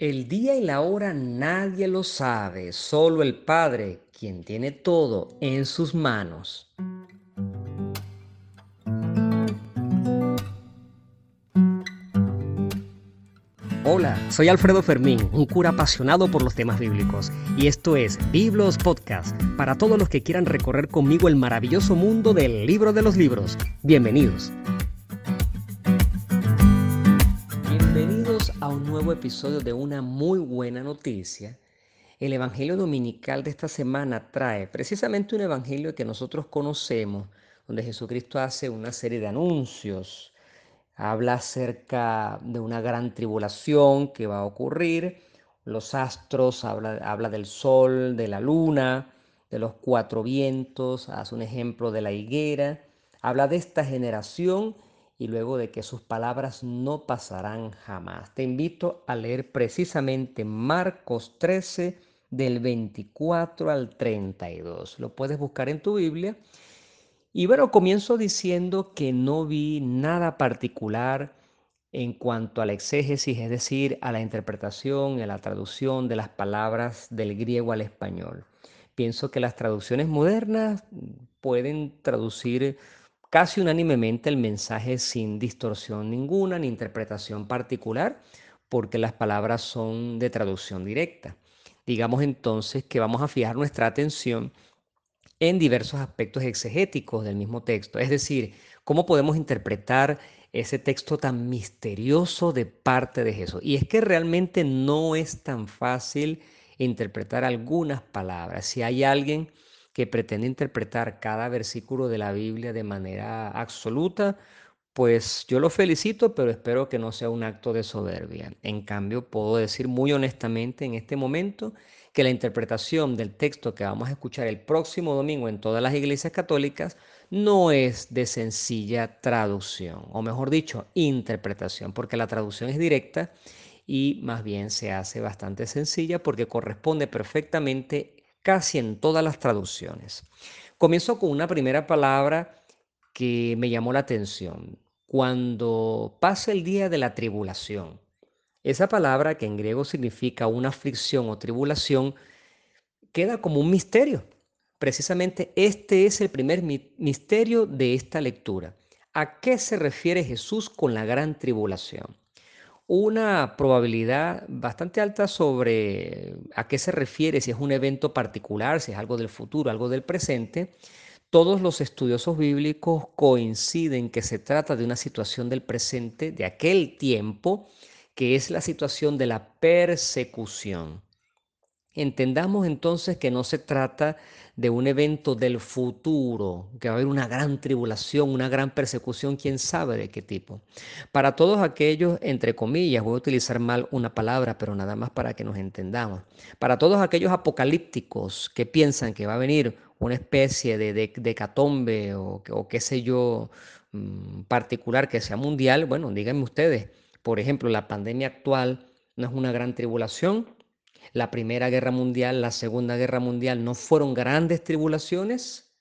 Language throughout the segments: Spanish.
El día y la hora nadie lo sabe, solo el Padre, quien tiene todo en sus manos. Hola, soy Alfredo Fermín, un cura apasionado por los temas bíblicos, y esto es Biblos Podcast, para todos los que quieran recorrer conmigo el maravilloso mundo del libro de los libros. Bienvenidos. Episodio de una muy buena noticia. El Evangelio Dominical de esta semana trae precisamente un Evangelio que nosotros conocemos, donde Jesucristo hace una serie de anuncios, habla acerca de una gran tribulación que va a ocurrir, los astros, habla, habla del sol, de la luna, de los cuatro vientos, hace un ejemplo de la higuera, habla de esta generación y luego de que sus palabras no pasarán jamás. Te invito a leer precisamente Marcos 13 del 24 al 32. Lo puedes buscar en tu Biblia. Y bueno, comienzo diciendo que no vi nada particular en cuanto a la exégesis, es decir, a la interpretación, a la traducción de las palabras del griego al español. Pienso que las traducciones modernas pueden traducir casi unánimemente el mensaje sin distorsión ninguna ni interpretación particular, porque las palabras son de traducción directa. Digamos entonces que vamos a fijar nuestra atención en diversos aspectos exegéticos del mismo texto, es decir, cómo podemos interpretar ese texto tan misterioso de parte de Jesús. Y es que realmente no es tan fácil interpretar algunas palabras. Si hay alguien que pretende interpretar cada versículo de la Biblia de manera absoluta, pues yo lo felicito, pero espero que no sea un acto de soberbia. En cambio, puedo decir muy honestamente en este momento que la interpretación del texto que vamos a escuchar el próximo domingo en todas las iglesias católicas no es de sencilla traducción, o mejor dicho, interpretación, porque la traducción es directa y más bien se hace bastante sencilla porque corresponde perfectamente casi en todas las traducciones. Comienzo con una primera palabra que me llamó la atención. Cuando pasa el día de la tribulación. Esa palabra que en griego significa una aflicción o tribulación queda como un misterio. Precisamente este es el primer misterio de esta lectura. ¿A qué se refiere Jesús con la gran tribulación? Una probabilidad bastante alta sobre a qué se refiere, si es un evento particular, si es algo del futuro, algo del presente. Todos los estudiosos bíblicos coinciden que se trata de una situación del presente, de aquel tiempo, que es la situación de la persecución. Entendamos entonces que no se trata de un evento del futuro, que va a haber una gran tribulación, una gran persecución, quién sabe de qué tipo. Para todos aquellos, entre comillas, voy a utilizar mal una palabra, pero nada más para que nos entendamos. Para todos aquellos apocalípticos que piensan que va a venir una especie de, de, o, qué sé yo, mm, particular que sea mundial, bueno, díganme ustedes, por ejemplo, la pandemia actual no es una gran tribulación, la Primera Guerra Mundial, la Segunda Guerra Mundial no fueron grandes tribulaciones.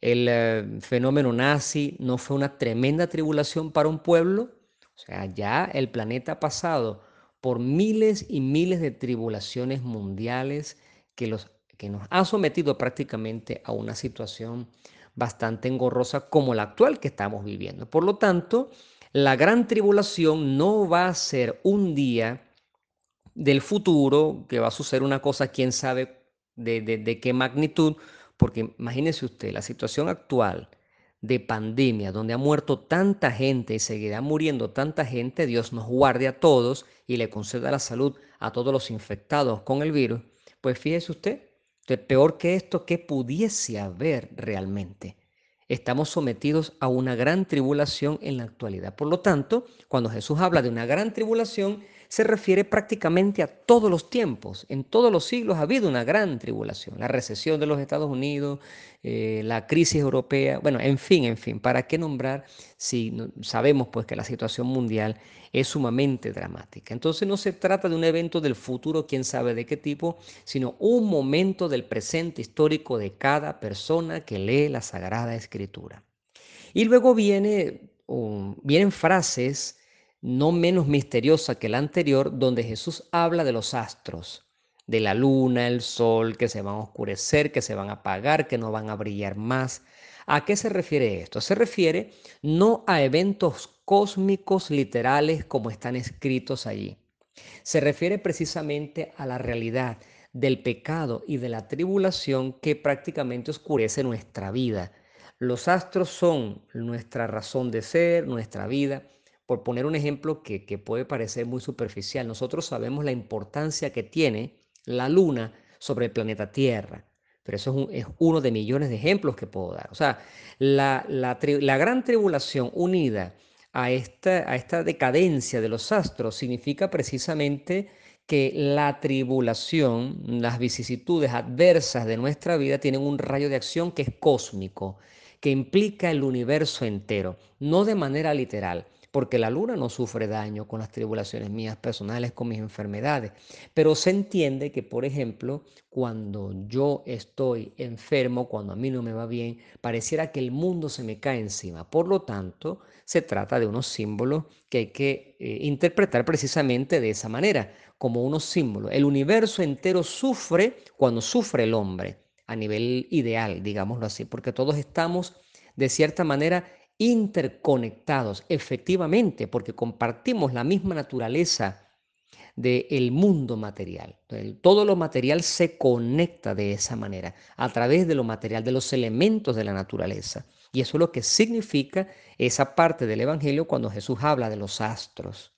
El eh, fenómeno nazi no fue una tremenda tribulación para un pueblo. O sea, ya el planeta ha pasado por miles y miles de tribulaciones mundiales que, los, que nos ha sometido prácticamente a una situación bastante engorrosa como la actual que estamos viviendo. Por lo tanto, la gran tribulación no va a ser un día del futuro, que va a suceder una cosa, quién sabe de, qué magnitud, porque imagínese usted la situación actual de pandemia, donde ha muerto tanta gente y seguirá muriendo tanta gente, Dios nos guarde a todos y le conceda la salud a todos los infectados con el virus, pues fíjese usted, peor que esto, ¿qué pudiese haber realmente? Estamos sometidos a una gran tribulación en la actualidad. Por lo tanto, cuando Jesús habla de una gran tribulación, se refiere prácticamente a todos los tiempos. En todos los siglos ha habido una gran tribulación. La recesión de los Estados Unidos, eh, la crisis europea, bueno, en fin, en fin, ¿para qué nombrar si sabemos pues que la situación mundial es sumamente dramática? Entonces no se trata de un evento del futuro, quién sabe de qué tipo, sino un momento del presente histórico de cada persona que lee la Sagrada Escritura. Y luego viene, vienen frases no menos misteriosa que la anterior, donde Jesús habla de los astros, de la luna, el sol, que se van a oscurecer, que se van a apagar, que no van a brillar más. ¿A qué se refiere esto? Se refiere no a eventos cósmicos literales como están escritos allí. Se refiere precisamente a la realidad del pecado y de la tribulación que prácticamente oscurece nuestra vida. Los astros son nuestra razón de ser, nuestra vida. Por poner un ejemplo que, puede parecer muy superficial, nosotros sabemos la importancia que tiene la luna sobre el planeta Tierra. Pero eso es, uno de millones de ejemplos que puedo dar. O sea, la, gran tribulación unida a esta decadencia de los astros significa precisamente que la tribulación, las vicisitudes adversas de nuestra vida tienen un rayo de acción que es cósmico, que implica el universo entero, no de manera literal, porque la luna no sufre daño con las tribulaciones mías personales, con mis enfermedades. Pero se entiende que, por ejemplo, cuando yo estoy enfermo, cuando a mí no me va bien, pareciera que el mundo se me cae encima. Por lo tanto, se trata de unos símbolos que hay que eh, interpretar precisamente de esa manera, como unos símbolos. El universo entero sufre cuando sufre el hombre, a nivel ideal, digámoslo así, porque todos estamos de cierta manera interconectados, efectivamente, porque compartimos la misma naturaleza del mundo material. todo lo material se conecta de esa manera, a través de lo material, de los elementos de la naturaleza. Y eso es lo que significa esa parte del Evangelio cuando Jesús habla de los astros.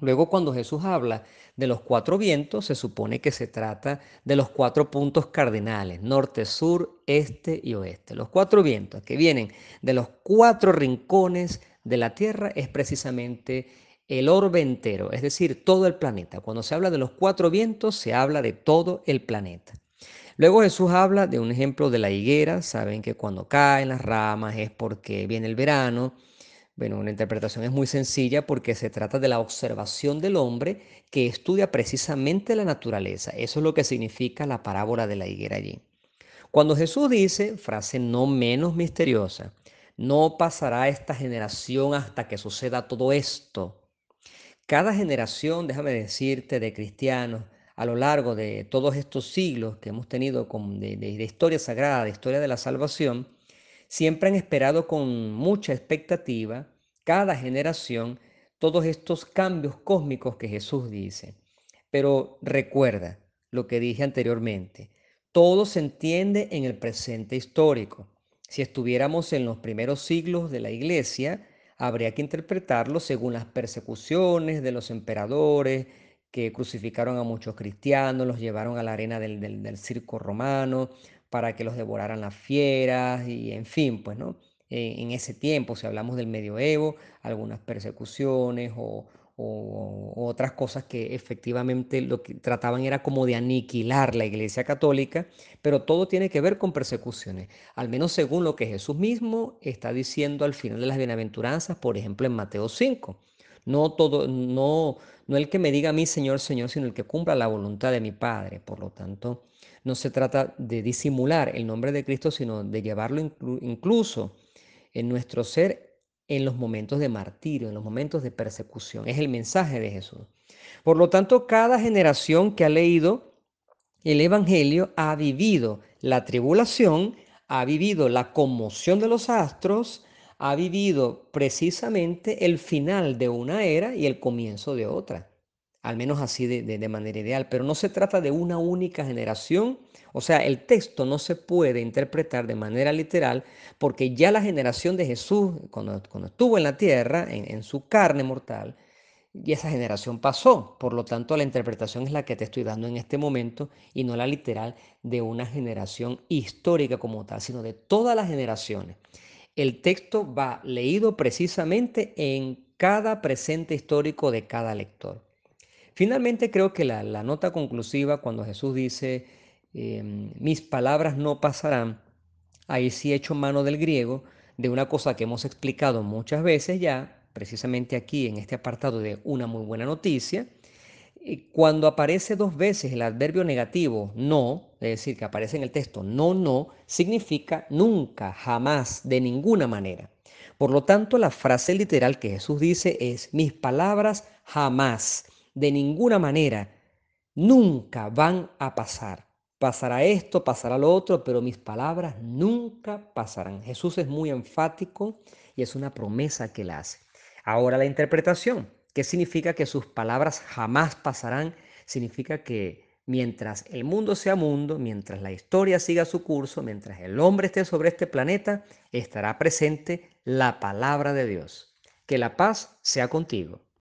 Luego cuando Jesús habla de los cuatro vientos, se supone que se trata de los cuatro puntos cardinales, norte, sur, este y oeste. Los cuatro vientos que vienen de los cuatro rincones de la Tierra es precisamente el orbe entero, es decir, todo el planeta. Cuando se habla de los cuatro vientos, se habla de todo el planeta. Luego Jesús habla de un ejemplo de la higuera. Saben que cuando caen las ramas es porque viene el verano. Bueno, una interpretación es muy sencilla porque se trata de la observación del hombre que estudia precisamente la naturaleza. Eso es lo que significa la parábola de la higuera allí. Cuando Jesús dice, frase no menos misteriosa, no pasará esta generación hasta que suceda todo esto. Cada generación, déjame decirte, de cristianos, a lo largo de todos estos siglos que hemos tenido de, de, historia sagrada, de historia de la salvación, siempre han esperado con mucha expectativa, cada generación, todos estos cambios cósmicos que Jesús dice. Pero recuerda lo que dije anteriormente, todo se entiende en el presente histórico. Si estuviéramos en los primeros siglos de la iglesia, habría que interpretarlo según las persecuciones de los emperadores, que crucificaron a muchos cristianos, los llevaron a la arena del, circo romano para que los devoraran las fieras y en fin, pues, ¿no? en ese tiempo, si hablamos del medioevo, algunas persecuciones o, otras cosas que efectivamente lo que trataban era como de aniquilar la iglesia católica, pero todo tiene que ver con persecuciones, al menos según lo que Jesús mismo está diciendo al final de las bienaventuranzas, por ejemplo en Mateo 5. No todo, no, no el que me diga a mí Señor, Señor, sino el que cumpla la voluntad de mi Padre. Por lo tanto, no se trata de disimular el nombre de Cristo, sino de llevarlo incluso en nuestro ser en los momentos de martirio, en los momentos de persecución. Es el mensaje de Jesús. Por lo tanto, cada generación que ha leído el Evangelio ha vivido la tribulación, ha vivido la conmoción de los astros, ha vivido precisamente el final de una era y el comienzo de otra, al menos así de, manera ideal, pero no se trata de una única generación, o sea, el texto no se puede interpretar de manera literal porque ya la generación de Jesús, cuando, estuvo en la tierra, en, en su carne mortal, y esa generación pasó. Por lo tanto, la interpretación es la que te estoy dando en este momento y no la literal de una generación histórica como tal, sino de todas las generaciones el texto va leído precisamente en cada presente histórico de cada lector. Finalmente creo que la, nota conclusiva cuando Jesús dice, em, mis palabras no pasarán, ahí sí he hecho mano del griego, de una cosa que hemos explicado muchas veces ya, precisamente aquí en este apartado de una muy buena noticia, cuando aparece dos veces el adverbio negativo no, es decir, que aparece en el texto no, no, significa nunca, jamás, de ninguna manera. Por lo tanto, la frase literal que Jesús dice es, mis palabras jamás, de ninguna manera, nunca van a pasar. Pasará esto, pasará lo otro, pero mis palabras nunca pasarán. Jesús es muy enfático y es una promesa que él hace. Ahora la interpretación. ¿Qué significa que sus palabras jamás pasarán? Significa que mientras el mundo sea mundo, mientras la historia siga su curso, mientras el hombre esté sobre este planeta, estará presente la palabra de Dios. Que la paz sea contigo.